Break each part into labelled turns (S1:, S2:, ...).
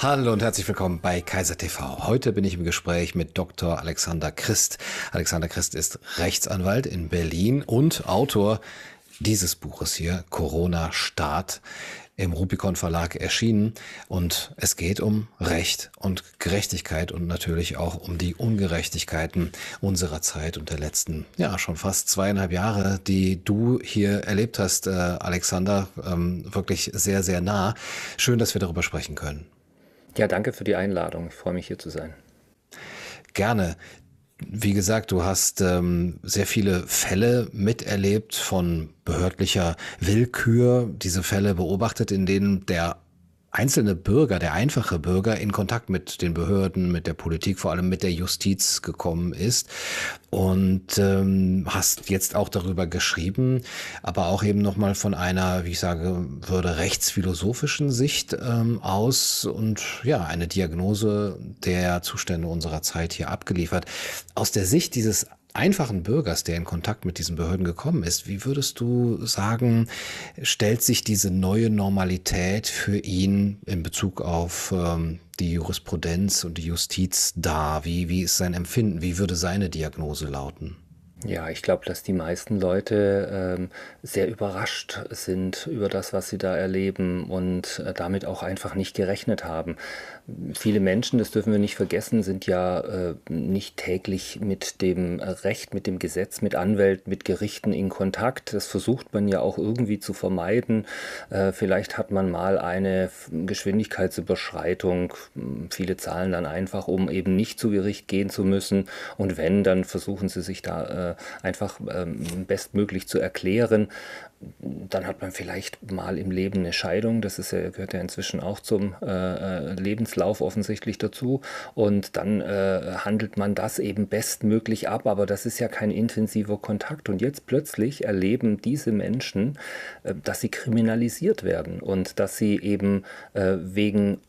S1: Hallo und herzlich willkommen bei Kaiser TV. Heute bin ich im Gespräch mit Dr. Alexander Christ. Alexander Christ ist Rechtsanwalt in Berlin und Autor dieses Buches hier, Corona Staat, im Rubicon Verlag erschienen. Und es geht um Recht und Gerechtigkeit und natürlich auch um die Ungerechtigkeiten unserer Zeit und der letzten, ja, schon fast zweieinhalb Jahre, die du hier erlebt hast, äh, Alexander, ähm, wirklich sehr, sehr nah. Schön, dass wir darüber sprechen können.
S2: Ja, danke für die Einladung. Ich freue mich hier zu sein.
S1: Gerne. Wie gesagt, du hast ähm, sehr viele Fälle miterlebt von behördlicher Willkür, diese Fälle beobachtet, in denen der einzelne Bürger, der einfache Bürger in Kontakt mit den Behörden, mit der Politik, vor allem mit der Justiz gekommen ist. Und ähm, hast jetzt auch darüber geschrieben, aber auch eben nochmal von einer, wie ich sage, würde rechtsphilosophischen Sicht ähm, aus und ja, eine Diagnose der Zustände unserer Zeit hier abgeliefert. Aus der Sicht dieses einfachen Bürgers, der in Kontakt mit diesen Behörden gekommen ist, wie würdest du sagen, stellt sich diese neue Normalität für ihn in Bezug auf ähm, die Jurisprudenz und die Justiz dar? Wie, wie ist sein Empfinden? Wie würde seine Diagnose lauten?
S2: Ja, ich glaube, dass die meisten Leute ähm, sehr überrascht sind über das, was sie da erleben und äh, damit auch einfach nicht gerechnet haben. Viele Menschen, das dürfen wir nicht vergessen, sind ja äh, nicht täglich mit dem Recht, mit dem Gesetz, mit Anwälten, mit Gerichten in Kontakt. Das versucht man ja auch irgendwie zu vermeiden. Äh, vielleicht hat man mal eine Geschwindigkeitsüberschreitung. Viele zahlen dann einfach, um eben nicht zu Gericht gehen zu müssen. Und wenn, dann versuchen sie sich da äh, einfach ähm, bestmöglich zu erklären dann hat man vielleicht mal im Leben eine Scheidung, das ist ja, gehört ja inzwischen auch zum äh, äh, Lebenslauf offensichtlich dazu. Und dann äh, handelt man das eben bestmöglich ab, aber das ist ja kein intensiver Kontakt. Und jetzt plötzlich erleben diese Menschen, äh, dass sie kriminalisiert werden und dass sie eben wegen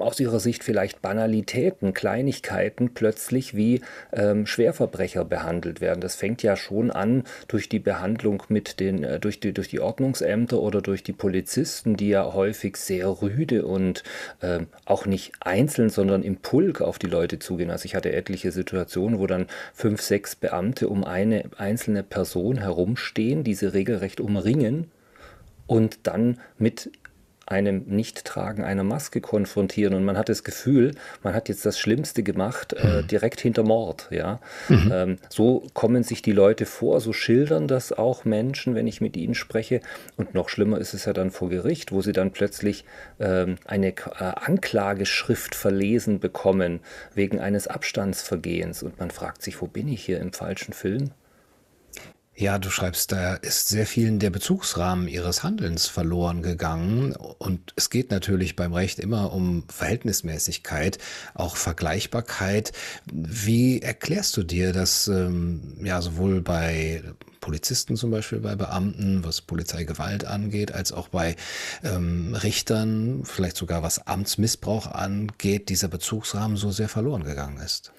S2: aus ihrer Sicht vielleicht Banalitäten, Kleinigkeiten plötzlich wie ähm, Schwerverbrecher behandelt werden. Das fängt ja schon an durch die Behandlung mit den, äh, durch, die, durch die Ordnungsämter oder durch die Polizisten, die ja häufig sehr rüde und äh, auch nicht einzeln, sondern im Pulk auf die Leute zugehen. Also ich hatte etliche Situationen, wo dann fünf, sechs Beamte um eine einzelne Person herumstehen, diese regelrecht umringen und dann mit einem Nichttragen einer Maske konfrontieren und man hat das Gefühl, man hat jetzt das Schlimmste gemacht, äh, mhm. direkt hinter Mord. Ja? Mhm. Ähm, so kommen sich die Leute vor, so schildern das auch Menschen, wenn ich mit ihnen spreche. Und noch schlimmer ist es ja dann vor Gericht, wo sie dann plötzlich ähm, eine äh, Anklageschrift verlesen bekommen wegen eines Abstandsvergehens. Und man fragt sich, wo bin ich hier im falschen Film?
S1: Ja, du schreibst, da ist sehr vielen der Bezugsrahmen ihres Handelns verloren gegangen. Und es geht natürlich beim Recht immer um Verhältnismäßigkeit, auch Vergleichbarkeit. Wie erklärst du dir, dass ähm, ja sowohl bei Polizisten zum Beispiel, bei Beamten, was Polizeigewalt angeht, als auch bei ähm, Richtern, vielleicht sogar was Amtsmissbrauch angeht, dieser Bezugsrahmen so sehr verloren gegangen ist?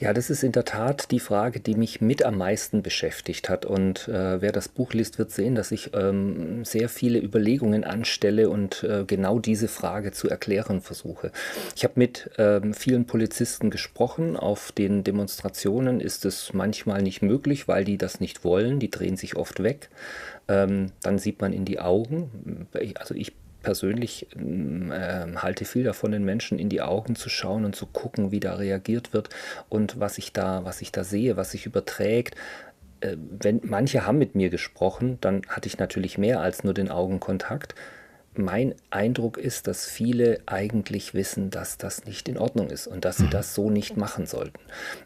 S2: Ja, das ist in der Tat die Frage, die mich mit am meisten beschäftigt hat. Und äh, wer das Buch liest, wird sehen, dass ich ähm, sehr viele Überlegungen anstelle und äh, genau diese Frage zu erklären versuche. Ich habe mit ähm, vielen Polizisten gesprochen. Auf den Demonstrationen ist es manchmal nicht möglich, weil die das nicht wollen. Die drehen sich oft weg. Ähm, dann sieht man in die Augen. Also ich persönlich äh, halte viel davon, den Menschen in die Augen zu schauen und zu gucken, wie da reagiert wird und was ich da, was ich da sehe, was sich überträgt. Äh, wenn manche haben mit mir gesprochen, dann hatte ich natürlich mehr als nur den Augenkontakt mein Eindruck ist, dass viele eigentlich wissen, dass das nicht in Ordnung ist und dass sie mhm. das so nicht machen sollten.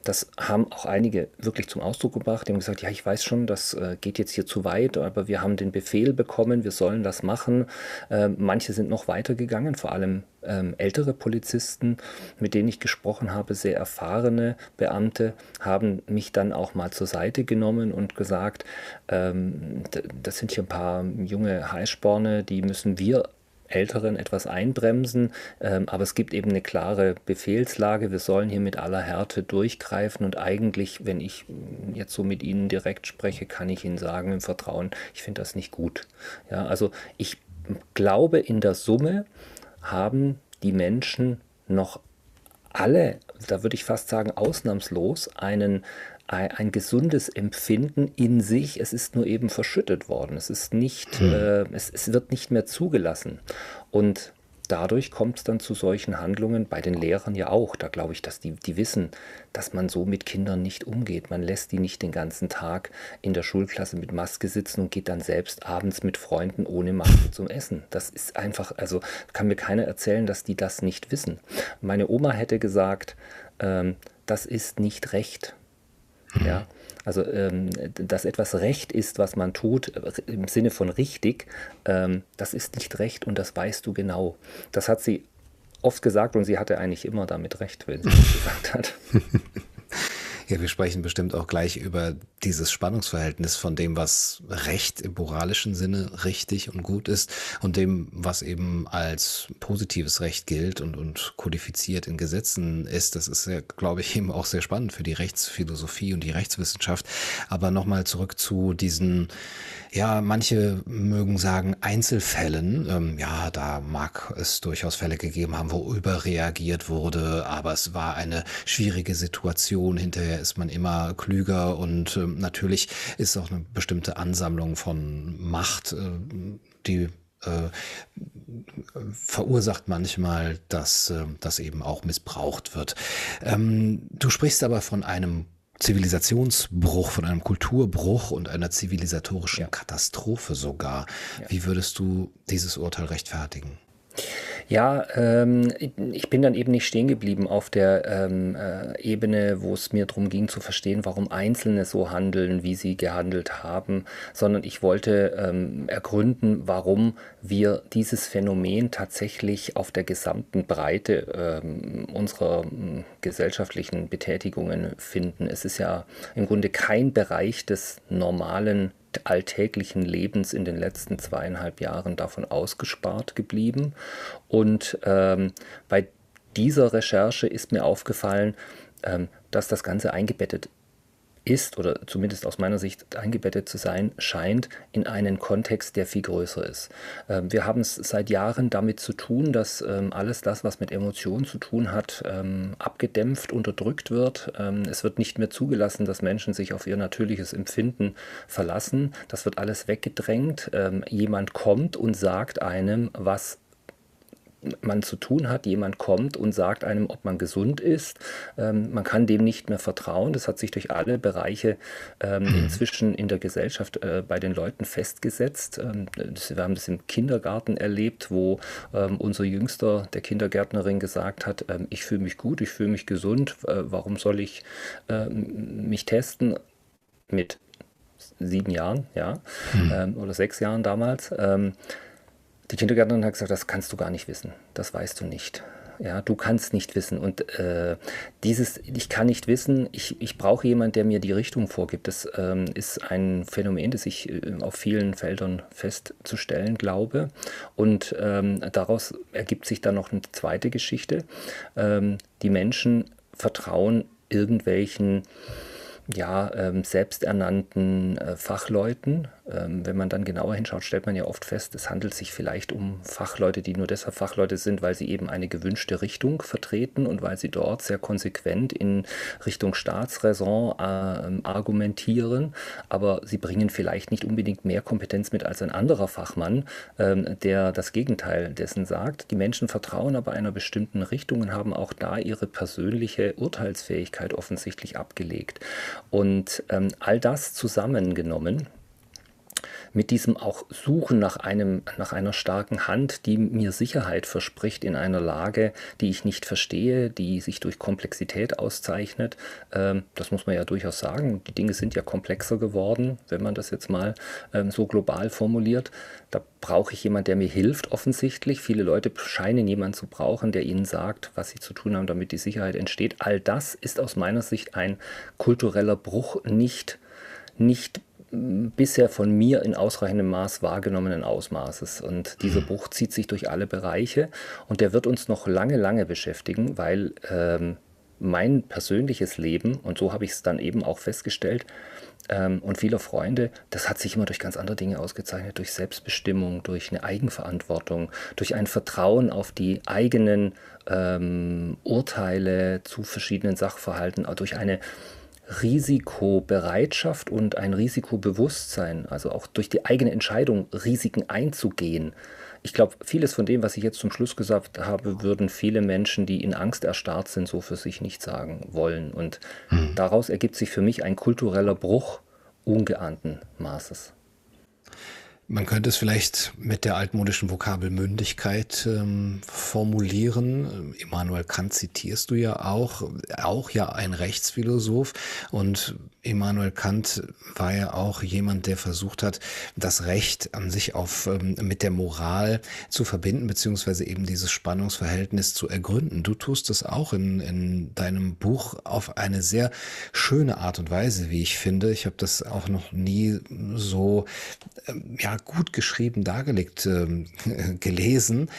S2: Das haben auch einige wirklich zum Ausdruck gebracht. Die haben gesagt, ja, ich weiß schon, das äh, geht jetzt hier zu weit, aber wir haben den Befehl bekommen, wir sollen das machen. Äh, manche sind noch weiter gegangen, vor allem ähm, ältere Polizisten, mit denen ich gesprochen habe, sehr erfahrene Beamte, haben mich dann auch mal zur Seite genommen und gesagt, ähm, das sind hier ein paar junge Heißsporne, die müssen wir Älteren etwas einbremsen, ähm, aber es gibt eben eine klare Befehlslage, wir sollen hier mit aller Härte durchgreifen und eigentlich, wenn ich jetzt so mit Ihnen direkt spreche, kann ich Ihnen sagen im Vertrauen, ich finde das nicht gut. Ja, also ich glaube in der Summe haben die Menschen noch alle, da würde ich fast sagen ausnahmslos, einen, ein, gesundes Empfinden in sich. Es ist nur eben verschüttet worden. Es ist nicht, hm. äh, es, es wird nicht mehr zugelassen. Und dadurch kommt es dann zu solchen Handlungen, bei den Lehrern ja auch. Da glaube ich, dass die, die wissen, dass man so mit Kindern nicht umgeht. Man lässt die nicht den ganzen Tag in der Schulklasse mit Maske sitzen und geht dann selbst abends mit Freunden ohne Maske zum Essen. Das ist einfach, also kann mir keiner erzählen, dass die das nicht wissen. Meine Oma hätte gesagt, ähm, das ist nicht recht. Ja, also ähm, dass etwas Recht ist, was man tut, im Sinne von richtig, ähm, das ist nicht Recht und das weißt du genau. Das hat sie oft gesagt und sie hatte eigentlich immer damit recht, wenn sie das gesagt hat.
S1: Ja, wir sprechen bestimmt auch gleich über dieses Spannungsverhältnis von dem, was Recht im moralischen Sinne richtig und gut ist und dem, was eben als positives Recht gilt und, und kodifiziert in Gesetzen ist. Das ist ja, glaube ich, eben auch sehr spannend für die Rechtsphilosophie und die Rechtswissenschaft. Aber nochmal zurück zu diesen, ja, manche mögen sagen Einzelfällen. Ähm, ja, da mag es durchaus Fälle gegeben haben, wo überreagiert wurde, aber es war eine schwierige Situation hinterher ist man immer klüger und äh, natürlich ist auch eine bestimmte Ansammlung von Macht, äh, die äh, verursacht manchmal, dass äh, das eben auch missbraucht wird. Ähm, du sprichst aber von einem Zivilisationsbruch, von einem Kulturbruch und einer zivilisatorischen ja. Katastrophe sogar. Ja. Wie würdest du dieses Urteil rechtfertigen?
S2: Ja, ähm, ich bin dann eben nicht stehen geblieben auf der ähm, äh, Ebene, wo es mir darum ging zu verstehen, warum Einzelne so handeln, wie sie gehandelt haben, sondern ich wollte ähm, ergründen, warum wir dieses Phänomen tatsächlich auf der gesamten Breite ähm, unserer gesellschaftlichen Betätigungen finden. Es ist ja im Grunde kein Bereich des normalen alltäglichen Lebens in den letzten zweieinhalb Jahren davon ausgespart geblieben. Und ähm, bei dieser Recherche ist mir aufgefallen, ähm, dass das Ganze eingebettet ist oder zumindest aus meiner Sicht eingebettet zu sein scheint in einen Kontext, der viel größer ist. Ähm, wir haben es seit Jahren damit zu tun, dass ähm, alles das, was mit Emotionen zu tun hat, ähm, abgedämpft, unterdrückt wird. Es wird nicht mehr zugelassen, dass Menschen sich auf ihr natürliches Empfinden verlassen. Das wird alles weggedrängt. Jemand kommt und sagt einem, was man zu tun hat. Jemand kommt und sagt einem, ob man gesund ist. Ähm, man kann dem nicht mehr vertrauen. Das hat sich durch alle Bereiche ähm, mhm. inzwischen in der Gesellschaft äh, bei den Leuten festgesetzt. Ähm, das, wir haben das im Kindergarten erlebt, wo ähm, unser Jüngster der Kindergärtnerin gesagt hat, ähm, ich fühle mich gut, ich fühle mich gesund, äh, warum soll ich äh, mich testen mit sieben Jahren, ja, mhm. oder sechs Jahren damals. Die Kindergärtnerin hat gesagt, das kannst du gar nicht wissen, das weißt du nicht. Ja, du kannst nicht wissen. Und äh, dieses, ich kann nicht wissen, ich, ich brauche jemanden, der mir die Richtung vorgibt. Das ähm, ist ein Phänomen, das ich äh, auf vielen Feldern festzustellen glaube. Und ähm, daraus ergibt sich dann noch eine zweite Geschichte. Ähm, die Menschen vertrauen irgendwelchen ja, ähm, selbsternannten äh, Fachleuten. Ähm, wenn man dann genauer hinschaut, stellt man ja oft fest, es handelt sich vielleicht um Fachleute, die nur deshalb Fachleute sind, weil sie eben eine gewünschte Richtung vertreten und weil sie dort sehr konsequent in Richtung Staatsräson äh, argumentieren. Aber sie bringen vielleicht nicht unbedingt mehr Kompetenz mit als ein anderer Fachmann, ähm, der das Gegenteil dessen sagt. Die Menschen vertrauen aber einer bestimmten Richtung und haben auch da ihre persönliche Urteilsfähigkeit offensichtlich abgelegt. Und ähm, all das zusammengenommen, mit diesem auch Suchen nach, einem, nach einer starken Hand, die mir Sicherheit verspricht in einer Lage, die ich nicht verstehe, die sich durch Komplexität auszeichnet. Ähm, das muss man ja durchaus sagen. Die Dinge sind ja komplexer geworden, wenn man das jetzt mal ähm, so global formuliert. Da brauche ich jemanden, der mir hilft, offensichtlich. Viele Leute scheinen jemanden zu brauchen, der ihnen sagt, was sie zu tun haben, damit die Sicherheit entsteht. All das ist aus meiner Sicht ein kultureller Bruch, nicht, nicht bisher von mir in ausreichendem Maß wahrgenommenen Ausmaßes. Und dieser mhm. Bruch zieht sich durch alle Bereiche und der wird uns noch lange, lange beschäftigen, weil ähm, mein persönliches Leben, und so habe ich es dann eben auch festgestellt, ähm, und vieler Freunde, das hat sich immer durch ganz andere Dinge ausgezeichnet, durch Selbstbestimmung, durch eine Eigenverantwortung, durch ein Vertrauen auf die eigenen ähm, Urteile zu verschiedenen Sachverhalten, durch eine Risikobereitschaft und ein Risikobewusstsein, also auch durch die eigene Entscheidung, Risiken einzugehen. Ich glaube, vieles von dem, was ich jetzt zum Schluss gesagt habe, würden viele Menschen, die in Angst erstarrt sind, so für sich nicht sagen wollen. Und hm. daraus ergibt sich für mich ein kultureller Bruch ungeahnten Maßes.
S1: Man könnte es vielleicht mit der altmodischen Vokabel Mündigkeit ähm, formulieren. Immanuel Kant zitierst du ja auch, auch ja ein Rechtsphilosoph. Und Immanuel Kant war ja auch jemand, der versucht hat, das Recht an sich auf, ähm, mit der Moral zu verbinden, beziehungsweise eben dieses Spannungsverhältnis zu ergründen. Du tust es auch in, in deinem Buch auf eine sehr schöne Art und Weise, wie ich finde. Ich habe das auch noch nie so, ähm, ja, gut geschrieben dargelegt ähm, gelesen,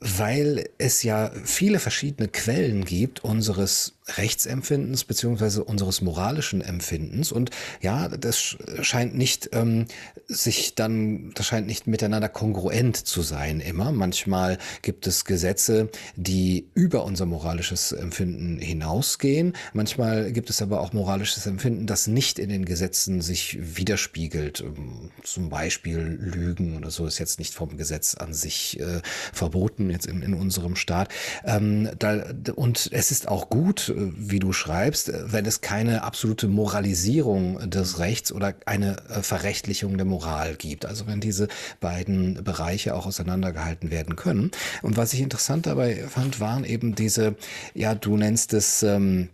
S1: weil es ja viele verschiedene Quellen gibt unseres Rechtsempfindens beziehungsweise unseres moralischen Empfindens und ja, das scheint nicht ähm, sich dann, das scheint nicht miteinander kongruent zu sein immer. Manchmal gibt es Gesetze, die über unser moralisches Empfinden hinausgehen. Manchmal gibt es aber auch moralisches Empfinden, das nicht in den Gesetzen sich widerspiegelt. Ähm, zum Beispiel Lügen oder so ist jetzt nicht vom Gesetz an sich äh, verboten jetzt in, in unserem Staat. Ähm, da, und es ist auch gut, wie du schreibst, wenn es keine absolute Moralisierung des Rechts oder eine äh, Verrechtlichung der Moral gibt. Also wenn diese beiden Bereiche auch auseinandergehalten werden können. Und was ich interessant dabei fand, waren eben diese, ja, du nennst es, ähm,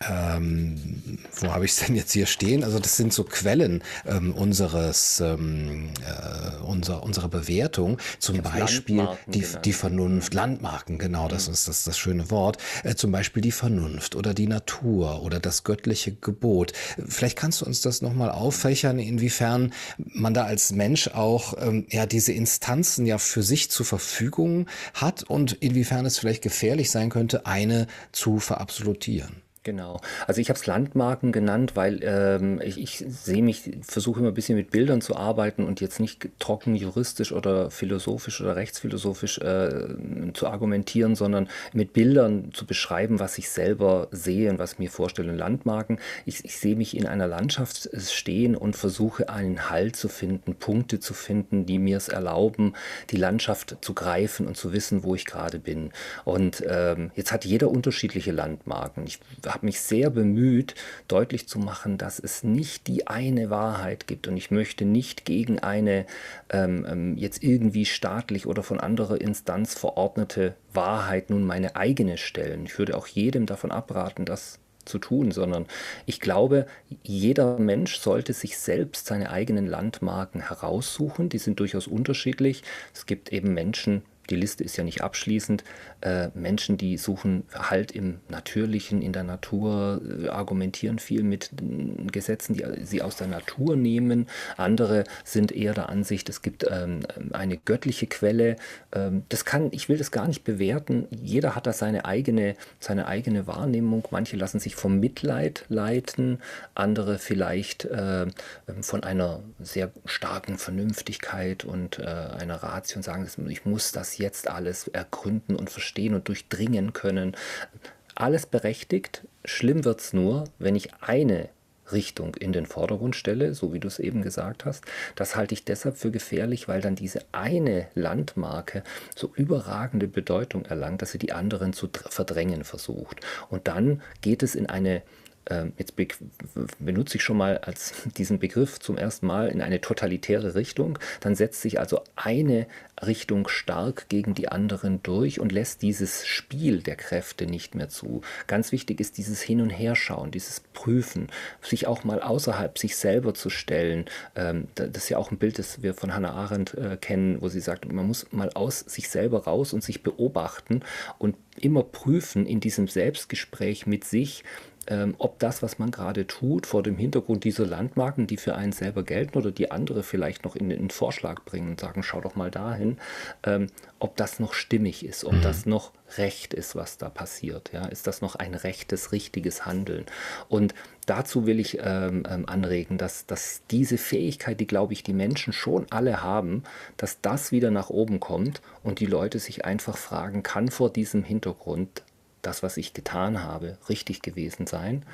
S1: ähm, wo habe ich es denn jetzt hier stehen? Also das sind so Quellen ähm, unseres ähm, äh, unser, unserer Bewertung. Zum Beispiel die, die Vernunft, Landmarken, genau, das mhm. ist das, das schöne Wort. Äh, zum Beispiel die Vernunft oder die Natur oder das göttliche Gebot. Vielleicht kannst du uns das nochmal auffächern, inwiefern man da als Mensch auch ähm, ja diese Instanzen ja für sich zur Verfügung hat und inwiefern es vielleicht gefährlich sein könnte, eine zu verabsolutieren.
S2: Genau. Also ich habe es Landmarken genannt, weil ähm, ich, ich sehe mich, versuche immer ein bisschen mit Bildern zu arbeiten und jetzt nicht trocken juristisch oder philosophisch oder rechtsphilosophisch äh, zu argumentieren, sondern mit Bildern zu beschreiben, was ich selber sehe und was ich mir vorstelle. Landmarken, ich, ich sehe mich in einer Landschaft stehen und versuche einen Halt zu finden, Punkte zu finden, die mir es erlauben, die Landschaft zu greifen und zu wissen, wo ich gerade bin. Und ähm, jetzt hat jeder unterschiedliche Landmarken. Ich habe mich sehr bemüht, deutlich zu machen, dass es nicht die eine Wahrheit gibt. Und ich möchte nicht gegen eine ähm, ähm, jetzt irgendwie staatlich oder von anderer Instanz verordnete Wahrheit nun meine eigene stellen. Ich würde auch jedem davon abraten, das zu tun, sondern ich glaube, jeder Mensch sollte sich selbst seine eigenen Landmarken heraussuchen. Die sind durchaus unterschiedlich. Es gibt eben Menschen, die Liste ist ja nicht abschließend. Äh, Menschen, die suchen Halt im Natürlichen, in der Natur, äh, argumentieren viel mit Gesetzen, die sie aus der Natur nehmen. Andere sind eher der Ansicht, es gibt ähm, eine göttliche Quelle. Ähm, das kann, ich will das gar nicht bewerten. Jeder hat da seine eigene, seine eigene Wahrnehmung. Manche lassen sich vom Mitleid leiten, andere vielleicht äh, ähm, von einer sehr starken Vernünftigkeit und äh, einer Ratio und sagen, ich muss das jetzt alles ergründen und verstehen und durchdringen können. Alles berechtigt. Schlimm wird es nur, wenn ich eine Richtung in den Vordergrund stelle, so wie du es eben gesagt hast. Das halte ich deshalb für gefährlich, weil dann diese eine Landmarke so überragende Bedeutung erlangt, dass sie die anderen zu verdrängen versucht. Und dann geht es in eine jetzt benutze ich schon mal als diesen Begriff zum ersten Mal in eine totalitäre Richtung, dann setzt sich also eine Richtung stark gegen die anderen durch und lässt dieses Spiel der Kräfte nicht mehr zu. Ganz wichtig ist dieses Hin- und Herschauen, dieses Prüfen, sich auch mal außerhalb sich selber zu stellen. Ähm, das ist ja auch ein Bild, das wir von Hannah Arendt äh, kennen, wo sie sagt, man muss mal aus sich selber raus und sich beobachten und immer prüfen in diesem Selbstgespräch mit sich, ähm, ob das, was man gerade tut, vor dem Hintergrund dieser Landmarken, die für einen selber gelten oder die andere vielleicht noch in den Vorschlag bringen und sagen, schau doch mal dahin, ähm, ob das noch stimmig ist, ob mhm. das noch recht ist, was da passiert. Ja? Ist das noch ein rechtes, richtiges Handeln? Und dazu will ich ähm, ähm, anregen, dass, dass diese Fähigkeit, die, glaube ich, die Menschen schon alle haben, dass das wieder nach oben kommt und die Leute sich einfach fragen, kann vor diesem Hintergrund das, was ich getan habe, richtig gewesen sein?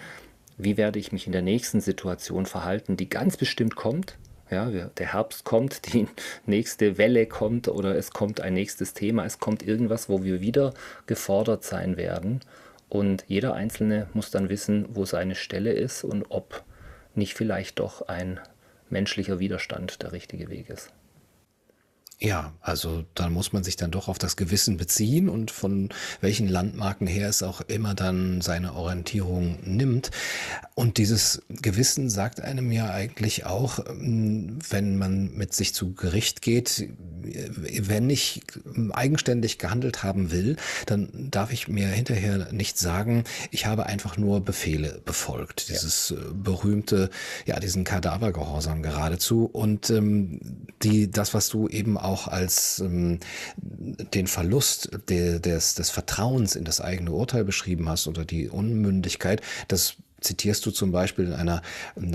S2: Wie werde ich mich in der nächsten Situation verhalten, die ganz bestimmt kommt? Ja, der Herbst kommt, die nächste Welle kommt oder es kommt ein nächstes Thema, es kommt irgendwas, wo wir wieder gefordert sein werden. Und jeder Einzelne muss dann wissen, wo seine Stelle ist und ob nicht vielleicht doch ein menschlicher Widerstand der richtige Weg ist.
S1: Ja, also da muss man sich dann doch auf das Gewissen beziehen und von welchen Landmarken her es auch immer dann seine Orientierung nimmt. Und dieses Gewissen sagt einem ja eigentlich auch, ähm, wenn man mit sich zu Gericht geht, wenn ich eigenständig gehandelt haben will, dann darf ich mir hinterher nicht sagen, ich habe einfach nur Befehle befolgt. Dieses ja. Äh, berühmte, ja, diesen Kadavergehorsam geradezu. Und ähm, die, das, was du eben auch auch als ähm, den Verlust de, des, des Vertrauens in das eigene Urteil beschrieben hast oder die Unmündigkeit, das zitierst du zum Beispiel in einer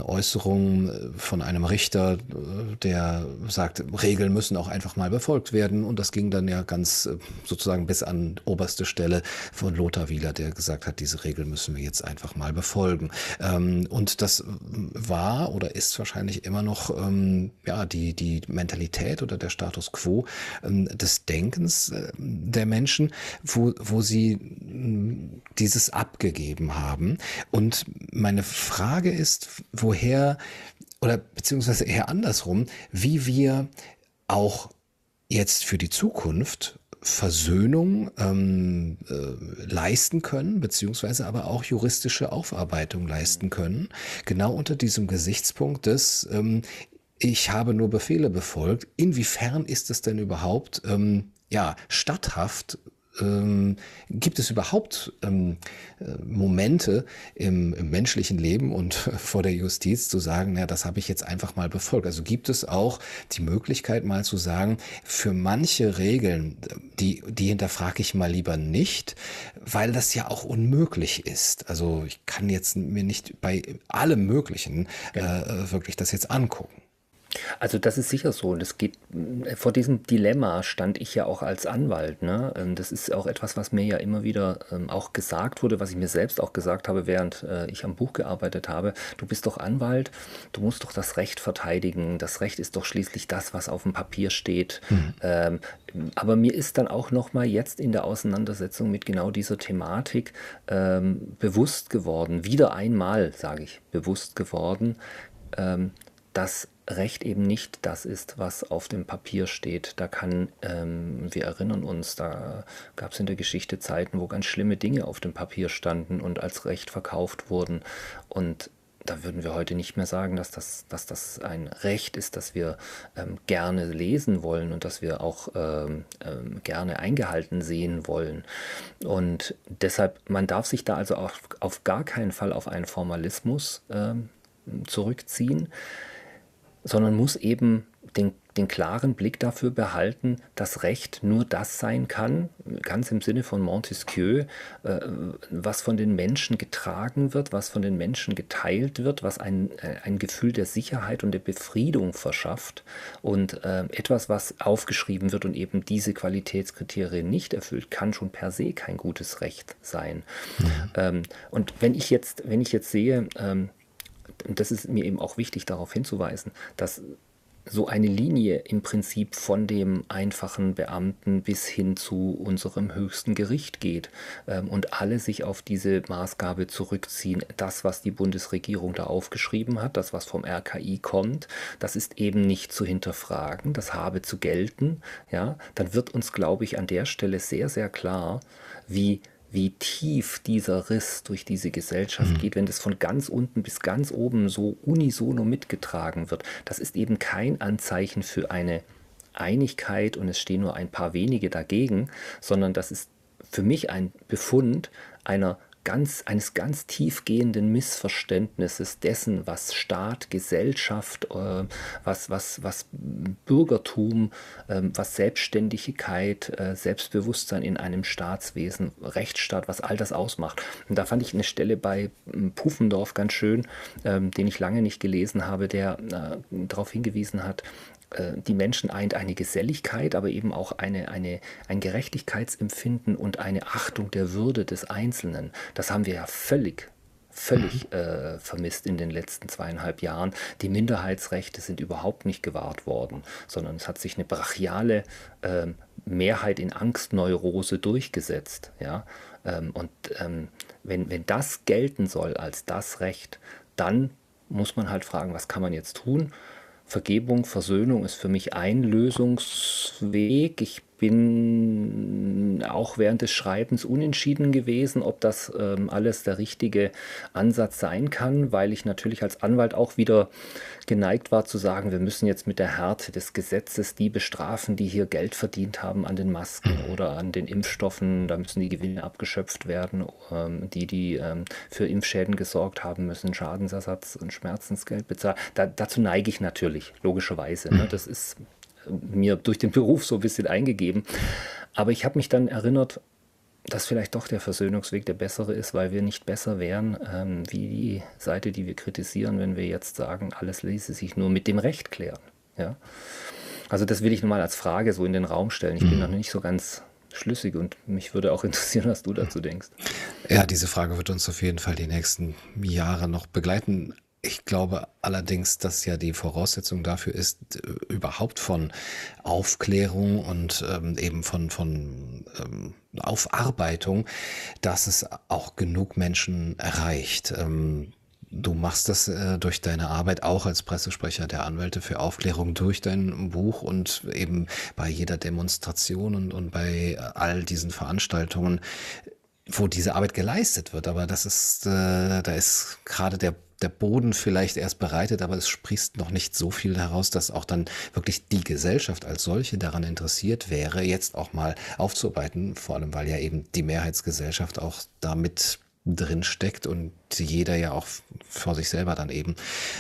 S1: Äußerung äh, von einem Richter, äh, der sagt, Regeln müssen auch einfach mal befolgt werden. Und das ging dann ja ganz äh, sozusagen bis an oberste Stelle von Lothar Wieler, der gesagt hat, diese Regeln müssen wir jetzt einfach mal befolgen. Ähm, und das war oder ist wahrscheinlich immer noch ähm, ja, die, die Mentalität oder der Status quo ähm, des Denkens der Menschen, wo, wo sie dieses abgegeben haben. Und meine Frage ist, woher oder beziehungsweise eher andersrum, wie wir auch jetzt für die Zukunft Versöhnung ähm, äh, leisten können, beziehungsweise aber auch juristische Aufarbeitung leisten können, genau unter diesem Gesichtspunkt des, ähm, ich habe nur Befehle befolgt. Inwiefern ist es denn überhaupt ähm, ja statthaft ähm, gibt es überhaupt ähm, äh, Momente im, im, menschlichen Leben und vor der Justiz zu sagen, ja, das habe ich jetzt einfach mal befolgt. Also gibt es auch die Möglichkeit mal zu sagen, für manche Regeln, die, die hinterfrage ich mal lieber nicht, weil das ja auch unmöglich ist. Also ich kann jetzt mir nicht bei allem Möglichen äh, wirklich das jetzt angucken.
S2: Also das ist sicher so. Es geht vor diesem Dilemma stand ich ja auch als Anwalt. Ne? Ähm, das ist auch etwas, was mir ja immer wieder ähm, auch gesagt wurde, was ich mir selbst auch gesagt habe, während äh, ich am Buch gearbeitet habe. Du bist doch Anwalt, du musst doch das Recht verteidigen. Das Recht ist doch schließlich das, was auf dem Papier steht. Mhm. Ähm, aber mir ist dann auch noch mal jetzt in der Auseinandersetzung mit genau dieser Thematik ähm, bewusst geworden, wieder einmal, sage ich, bewusst geworden, ähm, dass Recht eben nicht das ist, was auf dem Papier steht. Da kann, ähm, wir erinnern uns, da gab es in der Geschichte Zeiten, wo ganz schlimme Dinge auf dem Papier standen und als Recht verkauft wurden. Und da würden wir heute nicht mehr sagen, dass das, dass das ein Recht ist, das wir ähm, gerne lesen wollen und das wir auch ähm, ähm, gerne eingehalten sehen wollen. Und deshalb, man darf sich da also auch auf gar keinen Fall auf einen Formalismus ähm, zurückziehen sondern muss eben den, den klaren Blick dafür behalten, dass Recht nur das sein kann, ganz im Sinne von Montesquieu, äh, was von den Menschen getragen wird, was von den Menschen geteilt wird, was ein, äh, ein Gefühl der Sicherheit und der Befriedung verschafft und äh, etwas, was aufgeschrieben wird und eben diese Qualitätskriterien nicht erfüllt, kann schon per se kein gutes Recht sein. Mhm. Ähm, und wenn ich jetzt, wenn ich jetzt sehe, ähm, und das ist mir eben auch wichtig darauf hinzuweisen, dass so eine Linie im Prinzip von dem einfachen Beamten bis hin zu unserem höchsten Gericht geht ähm, und alle sich auf diese Maßgabe zurückziehen. Das, was die Bundesregierung da aufgeschrieben hat, das, was vom RKI kommt, das ist eben nicht zu hinterfragen, das habe zu gelten. Ja, dann wird uns, glaube ich, an der Stelle sehr, sehr klar, wie wie tief dieser Riss durch diese Gesellschaft mhm. geht, wenn das von ganz unten bis ganz oben so unisono mitgetragen wird. Das ist eben kein Anzeichen für eine Einigkeit und es stehen nur ein paar wenige dagegen, sondern das ist für mich ein Befund einer ganz, eines ganz tiefgehenden Missverständnisses dessen, was Staat, Gesellschaft, äh, was, was, was Bürgertum, äh, was Selbstständigkeit, äh, Selbstbewusstsein in einem Staatswesen, Rechtsstaat, was all das ausmacht. Und da fand ich eine Stelle bei ähm, Pufendorf ganz schön, ähm, den ich lange nicht gelesen habe, der äh, darauf hingewiesen hat, die Menschen eint eine Geselligkeit, aber eben auch eine, eine, ein Gerechtigkeitsempfinden und eine Achtung der Würde des Einzelnen. Das haben wir ja völlig völlig mhm. äh, vermisst in den letzten zweieinhalb Jahren. Die Minderheitsrechte sind überhaupt nicht gewahrt worden, sondern es hat sich eine brachiale äh, Mehrheit in Angstneurose durchgesetzt. Ja? Ähm, und ähm, wenn, wenn das gelten soll als das Recht, dann muss man halt fragen, was kann man jetzt tun? Vergebung, Versöhnung ist für mich ein Lösungsweg. Ich bin auch während des Schreibens unentschieden gewesen, ob das ähm, alles der richtige Ansatz sein kann, weil ich natürlich als Anwalt auch wieder geneigt war zu sagen, wir müssen jetzt mit der Härte des Gesetzes die bestrafen, die hier Geld verdient haben an den Masken mhm. oder an den Impfstoffen. Da müssen die Gewinne abgeschöpft werden. Ähm, die, die ähm, für Impfschäden gesorgt haben, müssen Schadensersatz und Schmerzensgeld bezahlen. Da, dazu neige ich natürlich, logischerweise. Ne? Mhm. Das ist mir durch den Beruf so ein bisschen eingegeben. Aber ich habe mich dann erinnert, dass vielleicht doch der Versöhnungsweg der bessere ist, weil wir nicht besser wären ähm, wie die Seite, die wir kritisieren, wenn wir jetzt sagen, alles ließe sich nur mit dem Recht klären. Ja? Also das will ich nochmal als Frage so in den Raum stellen. Ich bin mhm. noch nicht so ganz schlüssig und mich würde auch interessieren, was du dazu denkst.
S1: Ja, diese Frage wird uns auf jeden Fall die nächsten Jahre noch begleiten. Ich glaube allerdings, dass ja die Voraussetzung dafür ist, äh, überhaupt von Aufklärung und ähm, eben von, von ähm, Aufarbeitung, dass es auch genug Menschen erreicht. Ähm, du machst das äh, durch deine Arbeit auch als Pressesprecher der Anwälte für Aufklärung durch dein Buch und eben bei jeder Demonstration und, und bei all diesen Veranstaltungen wo diese Arbeit geleistet wird. Aber das ist, äh, da ist gerade der der Boden vielleicht erst bereitet, aber es sprießt noch nicht so viel heraus, dass auch dann wirklich die Gesellschaft als solche daran interessiert wäre, jetzt auch mal aufzuarbeiten, vor allem weil ja eben die Mehrheitsgesellschaft auch damit drin steckt und jeder ja auch vor sich selber dann eben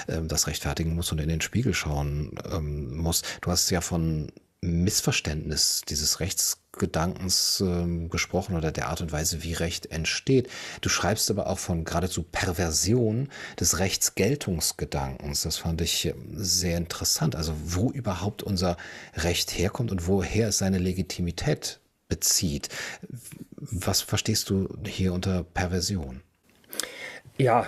S1: ähm, das rechtfertigen muss und in den Spiegel schauen ähm, muss. Du hast ja von Missverständnis dieses Rechtsgedankens äh, gesprochen oder der Art und Weise, wie Recht entsteht. Du schreibst aber auch von geradezu Perversion des Rechtsgeltungsgedankens. Das fand ich ähm, sehr interessant. Also wo überhaupt unser Recht herkommt und woher es seine Legitimität bezieht. Was verstehst du hier unter Perversion?
S2: Ja,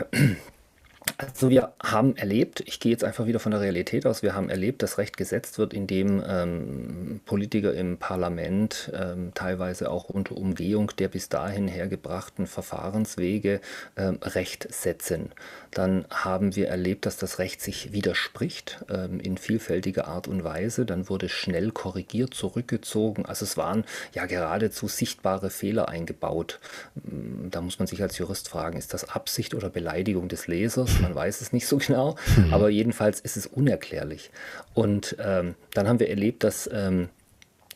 S2: also wir haben erlebt, ich gehe jetzt einfach wieder von der Realität aus, wir haben erlebt, dass Recht gesetzt wird, indem ähm, Politiker im Parlament ähm, teilweise auch unter Umgehung der bis dahin hergebrachten Verfahrenswege ähm, Recht setzen. Dann haben wir erlebt, dass das Recht sich widerspricht ähm, in vielfältiger Art und Weise. Dann wurde schnell korrigiert, zurückgezogen. Also es waren ja geradezu sichtbare Fehler eingebaut. Ähm, da muss man sich als Jurist fragen, ist das Absicht oder Beleidigung des Lesers? man weiß es nicht so genau, aber jedenfalls ist es unerklärlich. Und ähm, dann haben wir erlebt, dass ähm,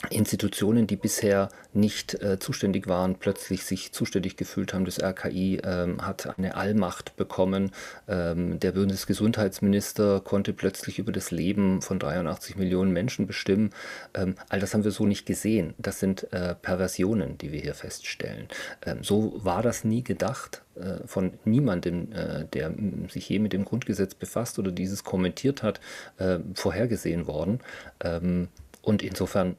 S2: Institutionen, die bisher nicht äh, zuständig waren, plötzlich sich zuständig gefühlt haben. Das RKI ähm, hat eine Allmacht bekommen. Ähm, der Bundesgesundheitsminister konnte plötzlich über das Leben von 83 Millionen Menschen bestimmen. Ähm, all das haben wir so nicht gesehen. Das sind äh, Perversionen, die wir hier feststellen. Ähm, so war das nie gedacht äh, von niemandem, äh, der sich je mit dem Grundgesetz befasst oder dieses kommentiert hat, äh, vorhergesehen worden. Ähm, und insofern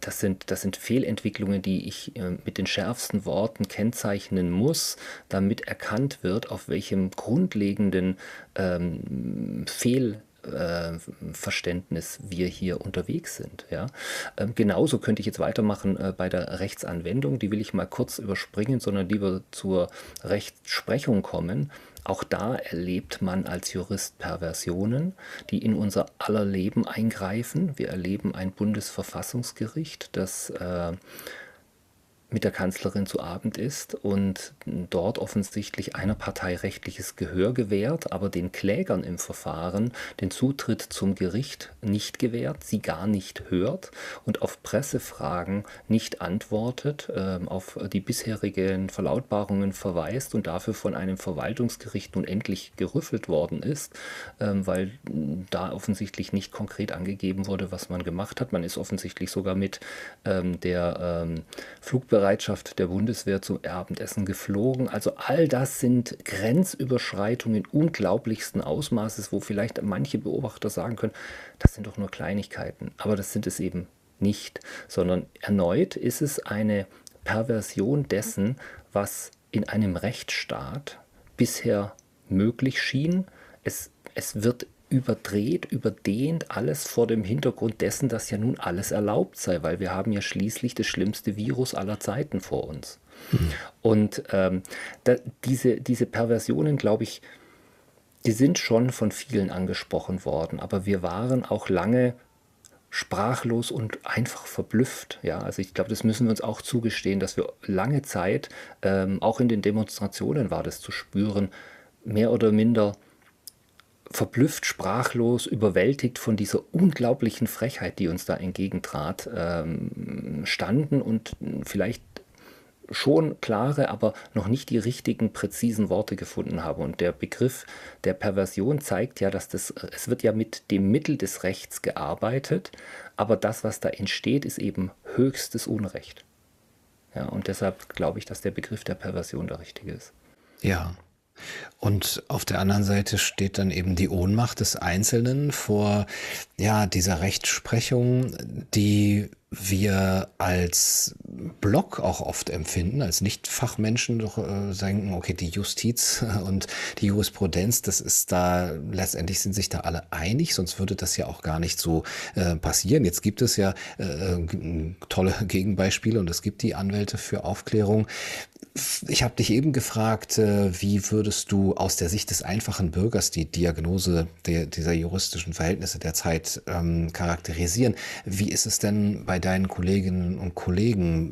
S2: das sind, das sind Fehlentwicklungen, die ich äh, mit den schärfsten Worten kennzeichnen muss, damit erkannt wird, auf welchem grundlegenden ähm, Fehl Verständnis wir hier unterwegs sind. Ja? Ähm, genauso könnte ich jetzt weitermachen äh, bei der Rechtsanwendung. Die will ich mal kurz überspringen, sondern lieber zur Rechtsprechung kommen. Auch da erlebt man als Jurist Perversionen, die in unser aller Leben eingreifen. Wir erleben ein Bundesverfassungsgericht, das äh, mit der Kanzlerin zu Abend isst und dort offensichtlich einer Partei rechtliches Gehör gewährt, aber den Klägern im Verfahren den Zutritt zum Gericht nicht gewährt, sie gar nicht hört und auf Pressefragen nicht antwortet, äh, auf die bisherigen Verlautbarungen verweist und dafür von einem Verwaltungsgericht nun endlich gerüffelt worden ist, äh, weil da offensichtlich nicht konkret angegeben wurde, was man gemacht hat. Man ist offensichtlich sogar mit ähm, der ähm, Bereitschaft der Bundeswehr zum Abendessen geflogen. Also all das sind Grenzüberschreitungen unglaublichsten Ausmaßes, wo vielleicht manche Beobachter sagen können, das sind doch nur Kleinigkeiten. Aber das sind es eben nicht, sondern erneut ist es eine Perversion dessen, was in einem Rechtsstaat bisher möglich schien. Es, es wird überdreht, überdehnt, alles vor dem Hintergrund dessen, dass ja nun alles erlaubt sei, weil wir haben ja schließlich das schlimmste Virus aller Zeiten vor uns. Mhm. Und ähm, da, diese, diese Perversionen, glaube ich, die sind schon von vielen angesprochen worden, aber wir waren auch lange sprachlos und einfach verblüfft. Ja, also ich glaube, das müssen wir uns auch zugestehen, dass wir lange Zeit, ähm, auch in den Demonstrationen war das zu spüren, mehr oder minder verblüfft, sprachlos, überwältigt von dieser unglaublichen Frechheit, die uns da entgegentrat, ähm, standen und vielleicht schon klare, aber noch nicht die richtigen, präzisen Worte gefunden haben. Und der Begriff der Perversion zeigt ja, dass das, es wird ja mit dem Mittel des Rechts gearbeitet, aber das, was da entsteht, ist eben höchstes Unrecht. Ja, und deshalb glaube ich, dass der Begriff der Perversion der richtige ist.
S1: Ja, und auf der anderen Seite steht dann eben die Ohnmacht des Einzelnen vor ja, dieser Rechtsprechung, die wir als Block auch oft empfinden, als Nicht-Fachmenschen doch äh, denken, okay, die Justiz und die Jurisprudenz, das ist da, letztendlich sind sich da alle einig, sonst würde das ja auch gar nicht so äh, passieren. Jetzt gibt es ja äh, tolle Gegenbeispiele und es gibt die Anwälte für Aufklärung. Ich habe dich eben gefragt, äh, wie würdest du aus der Sicht des einfachen Bürgers die Diagnose der, dieser juristischen Verhältnisse der Zeit ähm, charakterisieren? Wie ist es denn bei deinen Kolleginnen und Kollegen?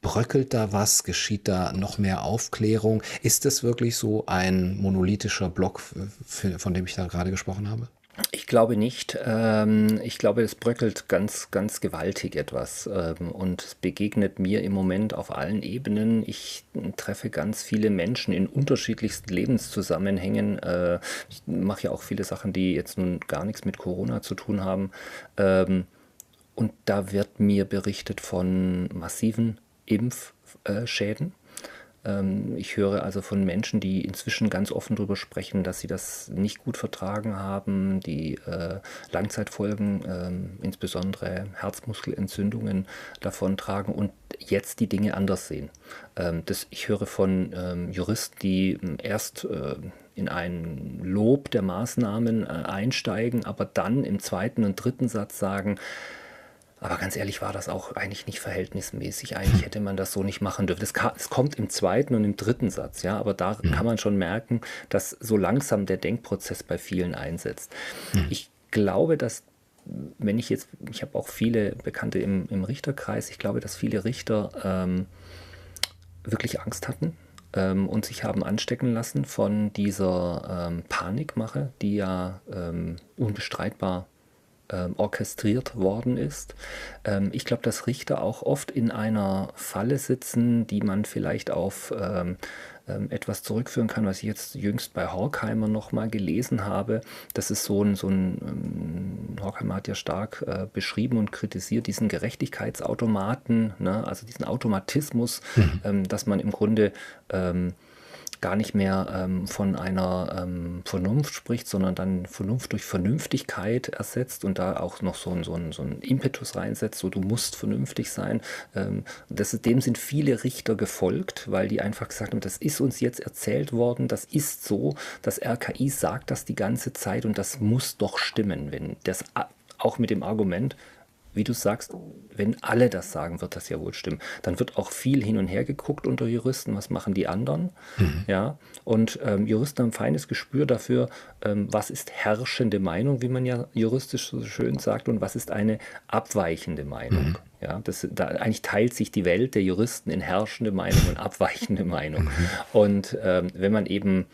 S1: Bröckelt da was? Geschieht da noch mehr Aufklärung? Ist es wirklich so ein monolithischer Block, von dem ich da gerade gesprochen habe?
S2: Ich glaube nicht. Ähm, ich glaube, es bröckelt ganz, ganz gewaltig etwas ähm, und es begegnet mir im Moment auf allen Ebenen. Ich treffe ganz viele Menschen in unterschiedlichsten Lebenszusammenhängen. Äh, ich mache ja auch viele Sachen, die jetzt nun gar nichts mit Corona zu tun haben. Ähm, und da wird mir berichtet von massiven Impfschäden. Ähm, ich höre also von Menschen, die inzwischen ganz offen darüber sprechen, dass sie das nicht gut vertragen haben, die äh, Langzeitfolgen, äh, insbesondere Herzmuskelentzündungen davontragen und jetzt die Dinge anders sehen. Ähm, ich höre von ähm, Juristen, die ähm, erst äh, in ein Lob der Maßnahmen äh, einsteigen, aber dann im zweiten und dritten Satz sagen, aber ganz ehrlich war das auch eigentlich nicht verhältnismäßig. Eigentlich hätte man das so nicht machen dürfen. Es kommt im zweiten und im dritten Satz, ja, aber da mhm. kann man schon merken, dass so langsam der Denkprozess bei vielen einsetzt. Mhm. Ich glaube, dass wenn ich jetzt, ich habe auch viele Bekannte im, im Richterkreis, ich glaube, dass viele Richter ähm, wirklich Angst hatten ähm, und sich haben anstecken lassen von dieser ähm, Panikmache, die ja ähm, unbestreitbar ähm, orchestriert worden ist. Ähm, ich glaube, dass Richter auch oft in einer Falle sitzen, die man vielleicht auf ähm, ähm etwas zurückführen kann, was ich jetzt jüngst bei Horkheimer nochmal gelesen habe. Das ist so ein, so ein ähm, Horkheimer hat ja stark äh, beschrieben und kritisiert diesen Gerechtigkeitsautomaten, ne? also diesen Automatismus, mhm. ähm, dass man im Grunde gar nicht mehr ähm, von einer ähm, Vernunft spricht, sondern dann Vernunft durch Vernünftigkeit ersetzt und da auch noch so ein, so ein, so ein Impetus reinsetzt, so du musst vernünftig sein. Ähm, das dem sind viele Richter gefolgt, weil die einfach gesagt haben, das ist uns jetzt erzählt worden, das ist so, das RKI sagt das die ganze Zeit und das muss doch stimmen, wenn das auch mit dem Argument, wie du sagst, wenn alle das sagen, wird das ja wohl stimmen. Dann wird auch viel hin und her geguckt unter Juristen, was machen die anderen. Mhm. Ja, und ähm, Juristen haben ein feines Gespür dafür, ähm, was ist herrschende Meinung, wie man ja juristisch so schön sagt, und was ist eine abweichende Meinung. Mhm. Ja, das, da, eigentlich teilt sich die Welt der Juristen in herrschende Meinung und abweichende Meinung. Mhm. Und ähm, wenn man eben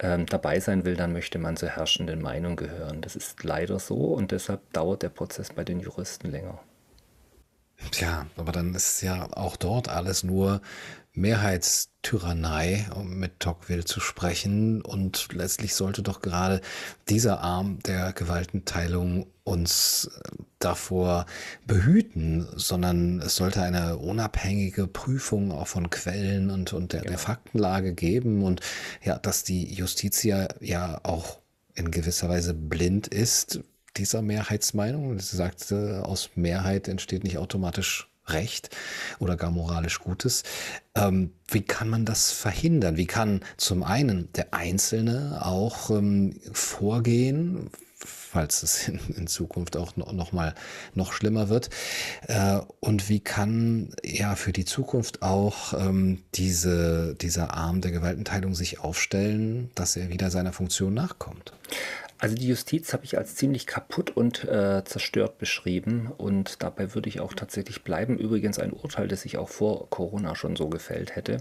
S2: ähm, dabei sein will, dann möchte man zur herrschenden Meinung gehören. Das ist leider so und deshalb dauert der Prozess bei den Juristen länger.
S1: Tja, aber dann ist ja auch dort alles nur Mehrheitstyrannei, um mit Tocqueville zu sprechen. Und letztlich sollte doch gerade dieser Arm der Gewaltenteilung uns davor behüten, sondern es sollte eine unabhängige Prüfung auch von Quellen und, und der, ja. der Faktenlage geben und ja, dass die Justitia ja auch in gewisser Weise blind ist, dieser Mehrheitsmeinung. Sie sagte, aus Mehrheit entsteht nicht automatisch Recht oder gar moralisch Gutes. Ähm, wie kann man das verhindern? Wie kann zum einen der Einzelne auch ähm, vorgehen, falls es in, in Zukunft auch noch, noch, mal noch schlimmer wird? Äh, und wie kann ja für die Zukunft auch ähm, diese, dieser Arm der Gewaltenteilung sich aufstellen, dass er wieder seiner Funktion nachkommt?
S2: Also die Justiz habe ich als ziemlich kaputt und äh, zerstört beschrieben und dabei würde ich auch tatsächlich bleiben. Übrigens ein Urteil, das ich auch vor Corona schon so gefällt hätte,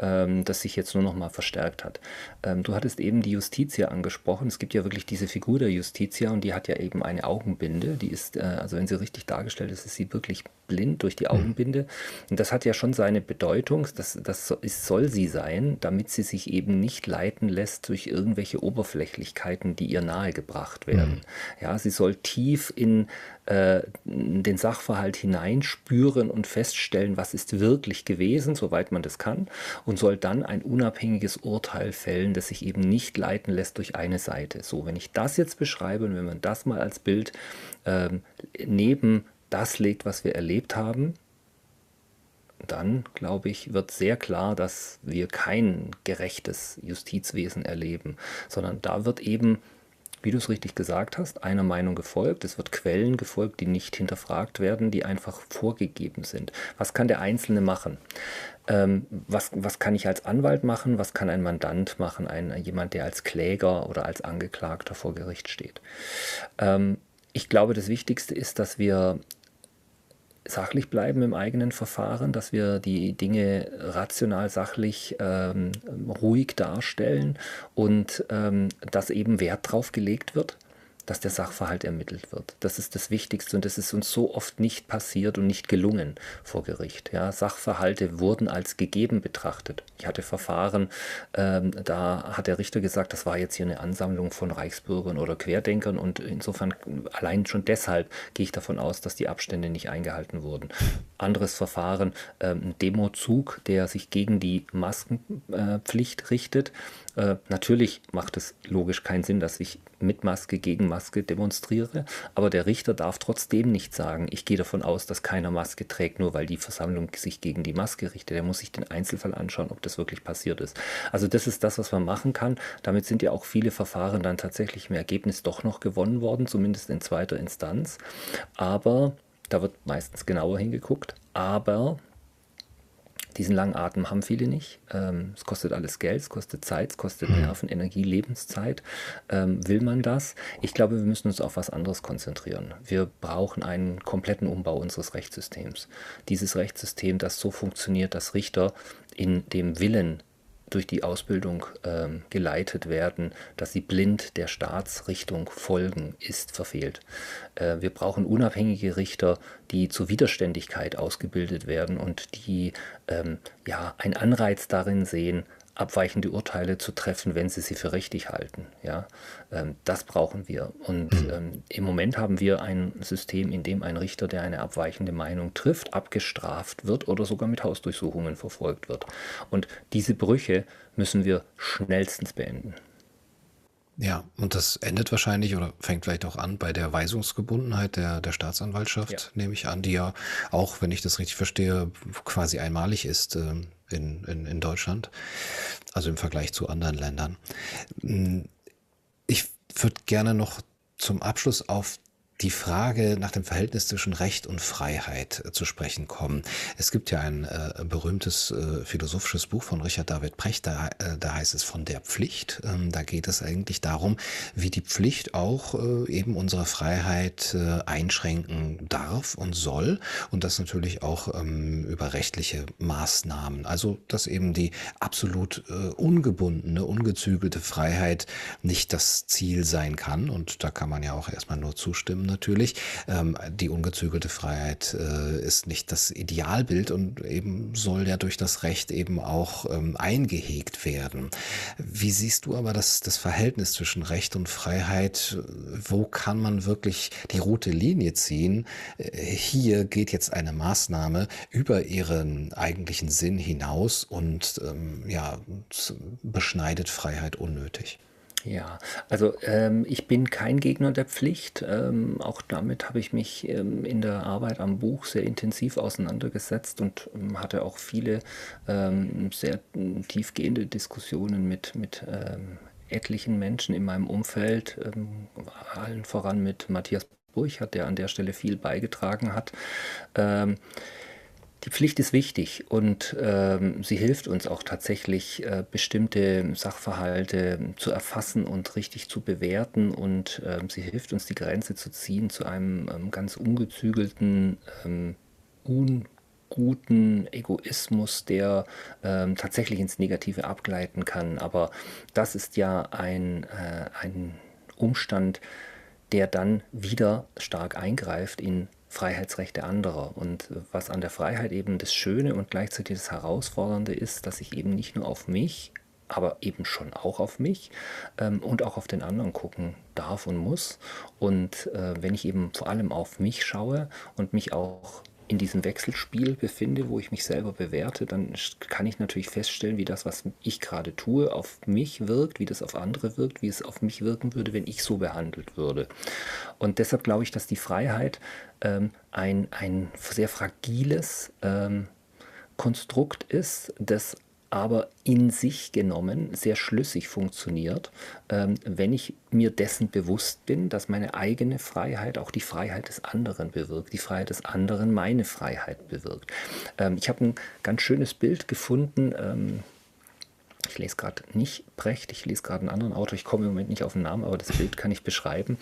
S2: ähm, das sich jetzt nur noch mal verstärkt hat. Ähm, du hattest eben die Justitia angesprochen. Es gibt ja wirklich diese Figur der Justitia und die hat ja eben eine Augenbinde. Die ist, äh, also wenn sie richtig dargestellt ist, ist sie wirklich blind durch die mhm. Augenbinde. Und das hat ja schon seine Bedeutung. Das, das ist, soll sie sein, damit sie sich eben nicht leiten lässt durch irgendwelche Oberflächlichkeiten, die ihr nahegebracht werden. Mhm. Ja, sie soll tief in äh, den Sachverhalt hineinspüren und feststellen, was ist wirklich gewesen, soweit man das kann, und soll dann ein unabhängiges Urteil fällen, das sich eben nicht leiten lässt durch eine Seite. So, wenn ich das jetzt beschreibe und wenn man das mal als Bild ähm, neben das legt, was wir erlebt haben, dann, glaube ich, wird sehr klar, dass wir kein gerechtes Justizwesen erleben, sondern da wird eben wie du es richtig gesagt hast, einer Meinung gefolgt. Es wird Quellen gefolgt, die nicht hinterfragt werden, die einfach vorgegeben sind. Was kann der Einzelne machen? Ähm, was, was kann ich als Anwalt machen? Was kann ein Mandant machen? Ein, jemand, der als Kläger oder als Angeklagter vor Gericht steht. Ähm, ich glaube, das Wichtigste ist, dass wir sachlich bleiben im eigenen Verfahren, dass wir die Dinge rational, sachlich, ähm, ruhig darstellen und ähm, dass eben Wert drauf gelegt wird dass der Sachverhalt ermittelt wird. Das ist das Wichtigste und das ist uns so oft nicht passiert und nicht gelungen vor Gericht. Ja, Sachverhalte wurden als gegeben betrachtet. Ich hatte Verfahren, ähm, da hat der Richter gesagt, das war jetzt hier eine Ansammlung von Reichsbürgern oder Querdenkern und insofern allein schon deshalb gehe ich davon aus, dass die Abstände nicht eingehalten wurden. Anderes Verfahren, ähm, ein Demozug, der sich gegen die Maskenpflicht richtet. Äh, natürlich macht es logisch keinen Sinn, dass ich mit Maske gegen Maske demonstriere, aber der Richter darf trotzdem nicht sagen, ich gehe davon aus, dass keiner Maske trägt, nur weil die Versammlung sich gegen die Maske richtet. Er muss sich den Einzelfall anschauen, ob das wirklich passiert ist. Also das ist das, was man machen kann. Damit sind ja auch viele Verfahren dann tatsächlich im Ergebnis doch noch gewonnen worden, zumindest in zweiter Instanz. Aber da wird meistens genauer hingeguckt. Aber diesen langen Atem haben viele nicht. Ähm, es kostet alles Geld, es kostet Zeit, es kostet hm. Nerven, Energie, Lebenszeit. Ähm, will man das? Ich glaube, wir müssen uns auf was anderes konzentrieren. Wir brauchen einen kompletten Umbau unseres Rechtssystems. Dieses Rechtssystem, das so funktioniert, dass Richter in dem Willen durch die Ausbildung ähm, geleitet werden, dass sie blind der Staatsrichtung folgen, ist verfehlt. Äh, wir brauchen unabhängige Richter, die zur Widerständigkeit ausgebildet werden und die ähm, ja einen Anreiz darin sehen, abweichende Urteile zu treffen, wenn sie sie für richtig halten. Ja, ähm, das brauchen wir. Und mhm. ähm, im Moment haben wir ein System, in dem ein Richter, der eine abweichende Meinung trifft, abgestraft wird oder sogar mit Hausdurchsuchungen verfolgt wird. Und diese Brüche müssen wir schnellstens beenden.
S1: Ja, und das endet wahrscheinlich oder fängt vielleicht auch an bei der Weisungsgebundenheit der, der Staatsanwaltschaft, ja. nehme ich an, die ja auch, wenn ich das richtig verstehe, quasi einmalig ist äh, in, in, in Deutschland, also im Vergleich zu anderen Ländern. Ich würde gerne noch zum Abschluss auf die Frage nach dem Verhältnis zwischen Recht und Freiheit äh, zu sprechen kommen. Es gibt ja ein äh, berühmtes äh, philosophisches Buch von Richard David Precht, da, äh, da heißt es von der Pflicht. Ähm, da geht es eigentlich darum, wie die Pflicht auch äh, eben unsere Freiheit äh, einschränken darf und soll und das natürlich auch ähm, über rechtliche Maßnahmen. Also, dass eben die absolut ungebundene, ungezügelte Freiheit nicht das Ziel sein kann und da kann man ja auch erstmal nur zustimmen natürlich. Ähm, die ungezügelte Freiheit äh, ist nicht das Idealbild und eben soll ja durch das Recht eben auch ähm, eingehegt werden. Wie siehst du aber das, das Verhältnis zwischen Recht und Freiheit? Wo kann man wirklich die rote Linie ziehen? Äh, hier geht jetzt eine Maßnahme über ihren eigentlichen Sinn hinaus und ähm, ja, beschneidet Freiheit unnötig.
S2: Ja, also ähm, ich bin kein Gegner der Pflicht. Ähm, auch damit habe ich mich ähm, in der Arbeit am Buch sehr intensiv auseinandergesetzt und ähm, hatte auch viele ähm, sehr tiefgehende Diskussionen mit, mit ähm, etlichen Menschen in meinem Umfeld, allen voran mit Matthias Burchardt, der an der Stelle viel beigetragen hat. Die Pflicht ist wichtig und ähm, sie hilft uns auch tatsächlich, äh, bestimmte Sachverhalte zu erfassen und richtig zu bewerten und ähm, sie hilft uns, die Grenze zu ziehen zu einem ähm, ganz ungezügelten, ähm, unguten Egoismus, der ähm, tatsächlich ins Negative abgleiten kann. Aber das ist ja ein, äh, ein Umstand, der dann wieder stark eingreift in Freiheitsrechte anderer. Und was an der Freiheit eben das Schöne und gleichzeitig das Herausfordernde ist, dass ich eben nicht nur auf mich, aber eben schon auch auf mich ähm, und auch auf den anderen gucken darf und muss. Und äh, wenn ich eben vor allem auf mich schaue und mich auch in diesem Wechselspiel befinde, wo ich mich selber bewerte, dann kann ich natürlich feststellen, wie das, was ich gerade tue, auf mich wirkt, wie das auf andere wirkt, wie es auf mich wirken würde, wenn ich so behandelt würde. Und deshalb glaube ich, dass die Freiheit ähm, ein, ein sehr fragiles ähm, Konstrukt ist, das aber in sich genommen sehr schlüssig funktioniert, ähm, wenn ich mir dessen bewusst bin, dass meine eigene Freiheit auch die Freiheit des anderen bewirkt, die Freiheit des anderen meine Freiheit bewirkt. Ähm, ich habe ein ganz schönes Bild gefunden. Ähm, ich lese gerade nicht Brecht, ich lese gerade einen anderen Autor, ich komme im Moment nicht auf den Namen, aber das Bild kann ich beschreiben.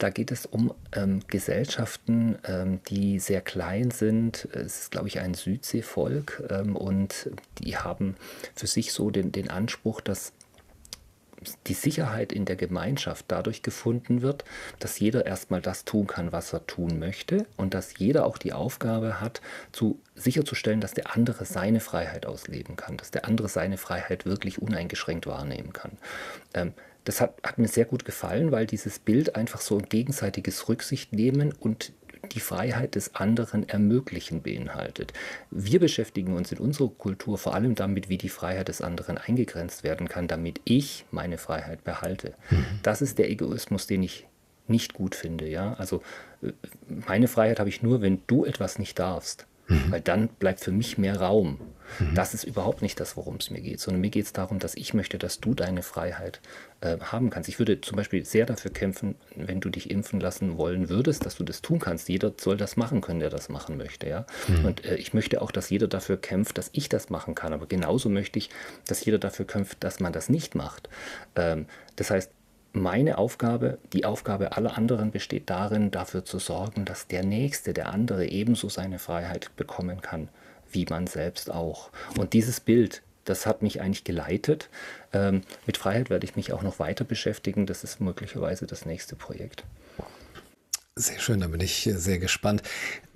S2: Da geht es um ähm, Gesellschaften, ähm, die sehr klein sind. Es ist, glaube ich, ein Südseevolk ähm, und die haben für sich so den, den Anspruch, dass die Sicherheit in der Gemeinschaft dadurch gefunden wird, dass jeder erstmal das tun kann, was er tun möchte und dass jeder auch die Aufgabe hat, zu sicherzustellen, dass der andere seine Freiheit ausleben kann, dass der andere seine Freiheit wirklich uneingeschränkt wahrnehmen kann. Ähm, das hat, hat mir sehr gut gefallen, weil dieses Bild einfach so ein gegenseitiges Rücksicht nehmen und die Freiheit des anderen ermöglichen beinhaltet. Wir beschäftigen uns in unserer Kultur vor allem damit, wie die Freiheit des anderen eingegrenzt werden kann, damit ich meine Freiheit behalte. Mhm. Das ist der Egoismus, den ich nicht gut finde. Ja? Also äh, meine Freiheit habe ich nur, wenn du etwas nicht darfst. Mhm. Weil dann bleibt für mich mehr Raum. Mhm. Das ist überhaupt nicht das, worum es mir geht, sondern mir geht es darum, dass ich möchte, dass du deine Freiheit äh, haben kannst. Ich würde zum Beispiel sehr dafür kämpfen, wenn du dich impfen lassen wollen würdest, dass du das tun kannst. Jeder soll das machen können, der das machen möchte. Ja? Mhm. Und äh, ich möchte auch, dass jeder dafür kämpft, dass ich das machen kann. Aber genauso möchte ich, dass jeder dafür kämpft, dass man das nicht macht. Ähm, das heißt, meine Aufgabe, die Aufgabe aller anderen besteht darin, dafür zu sorgen, dass der Nächste, der andere ebenso seine Freiheit bekommen kann, wie man selbst auch. Und dieses Bild, das hat mich eigentlich geleitet. Ähm, mit Freiheit werde ich mich auch noch weiter beschäftigen. Das ist möglicherweise das nächste Projekt.
S1: Sehr schön, da bin ich sehr gespannt.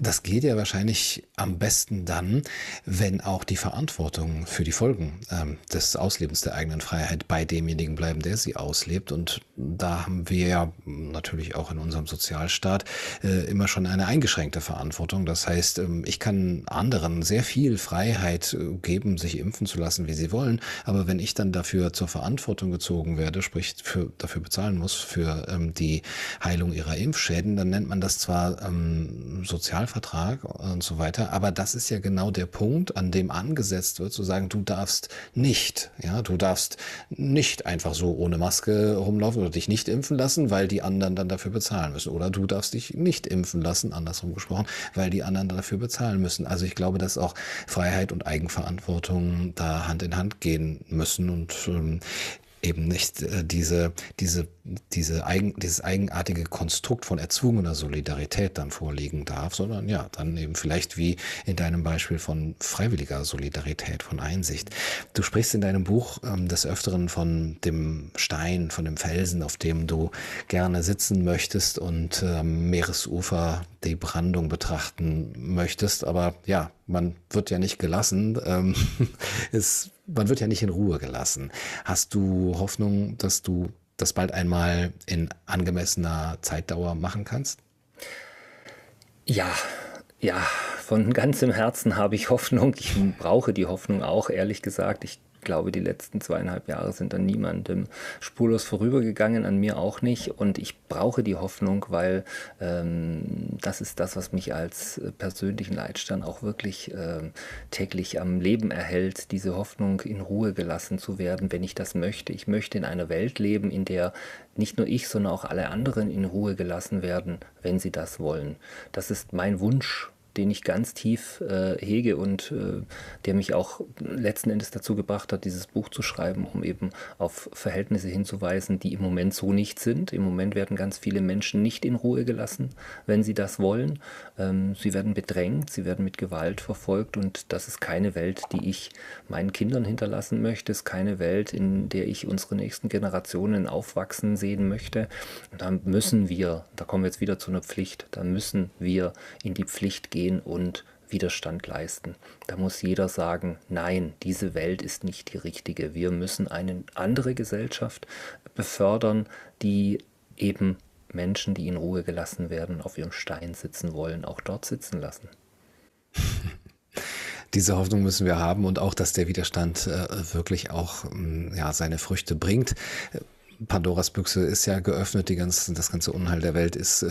S1: Das geht ja wahrscheinlich am besten dann, wenn auch die Verantwortung für die Folgen ähm, des Auslebens der eigenen Freiheit bei demjenigen bleiben, der sie auslebt. Und da haben wir ja natürlich auch in unserem Sozialstaat äh, immer schon eine eingeschränkte Verantwortung. Das heißt, ähm, ich kann anderen sehr viel Freiheit äh, geben, sich impfen zu lassen, wie sie wollen. Aber wenn ich dann dafür zur Verantwortung gezogen werde, sprich für, dafür bezahlen muss für ähm, die Heilung ihrer Impfschäden, dann nennt man das zwar ähm, Sozialvertrag und so weiter, aber das ist ja genau der Punkt, an dem angesetzt wird, zu sagen, du darfst nicht, ja, du darfst nicht einfach so ohne Maske rumlaufen oder dich nicht impfen lassen, weil die anderen dann dafür bezahlen müssen. Oder du darfst dich nicht impfen lassen, andersrum gesprochen, weil die anderen dafür bezahlen müssen. Also ich glaube, dass auch Freiheit und Eigenverantwortung da Hand in Hand gehen müssen und ähm, eben nicht äh, diese, diese, diese eigen, dieses eigenartige Konstrukt von erzwungener Solidarität dann vorliegen darf, sondern ja, dann eben vielleicht wie in deinem Beispiel von freiwilliger Solidarität, von Einsicht. Du sprichst in deinem Buch ähm, des Öfteren von dem Stein, von dem Felsen, auf dem du gerne sitzen möchtest und ähm, Meeresufer die Brandung betrachten möchtest, aber ja, man wird ja nicht gelassen. Ähm, es man wird ja nicht in Ruhe gelassen. Hast du Hoffnung, dass du das bald einmal in angemessener Zeitdauer machen kannst?
S2: Ja, ja, von ganzem Herzen habe ich Hoffnung. Ich brauche die Hoffnung auch, ehrlich gesagt. Ich glaube, die letzten zweieinhalb Jahre sind an niemandem spurlos vorübergegangen, an mir auch nicht. Und ich brauche die Hoffnung, weil ähm, das ist das, was mich als persönlichen Leitstern auch wirklich äh, täglich am Leben erhält, diese Hoffnung in Ruhe gelassen zu werden, wenn ich das möchte. Ich möchte in einer Welt leben, in der nicht nur ich, sondern auch alle anderen in Ruhe gelassen werden, wenn sie das wollen. Das ist mein Wunsch den ich ganz tief äh, hege und äh, der mich auch letzten Endes dazu gebracht hat, dieses Buch zu schreiben, um eben auf Verhältnisse hinzuweisen, die im Moment so nicht sind. Im Moment werden ganz viele Menschen nicht in Ruhe gelassen, wenn sie das wollen. Ähm, sie werden bedrängt, sie werden mit Gewalt verfolgt und das ist keine Welt, die ich meinen Kindern hinterlassen möchte. Es ist keine Welt, in der ich unsere nächsten Generationen aufwachsen sehen möchte. Und da müssen wir, da kommen wir jetzt wieder zu einer Pflicht, da müssen wir in die Pflicht gehen stehen und Widerstand leisten. Da muss jeder sagen, nein, diese Welt ist nicht die richtige. Wir müssen eine andere Gesellschaft befördern, die eben Menschen, die in Ruhe gelassen werden, auf ihrem Stein sitzen wollen, auch dort sitzen lassen.
S1: Diese Hoffnung müssen wir haben und auch, dass der Widerstand äh, wirklich auch mm, ja, seine Früchte bringt. Pandoras Büchse ist ja geöffnet, die ganze, das ganze Unheil der Welt ist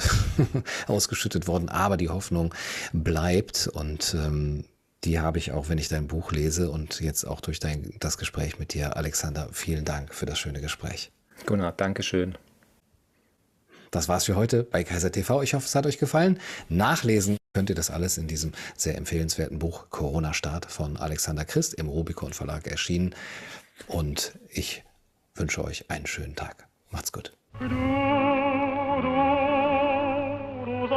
S1: ausgeschüttet worden, aber die Hoffnung bleibt und ähm, die habe ich auch, wenn ich dein Buch lese und jetzt auch durch dein, das Gespräch mit dir. Alexander, vielen Dank für das schöne Gespräch.
S2: Gunnar, Dankeschön.
S1: Das war's für heute bei Kaiser TV. Ich hoffe, es hat euch gefallen. Nachlesen könnt ihr das alles in diesem sehr empfehlenswerten Buch Corona-Start von Alexander Christ im Rubicon Verlag erschienen. Und ich wünsche euch einen schönen Tag. Macht's gut. Du, du, du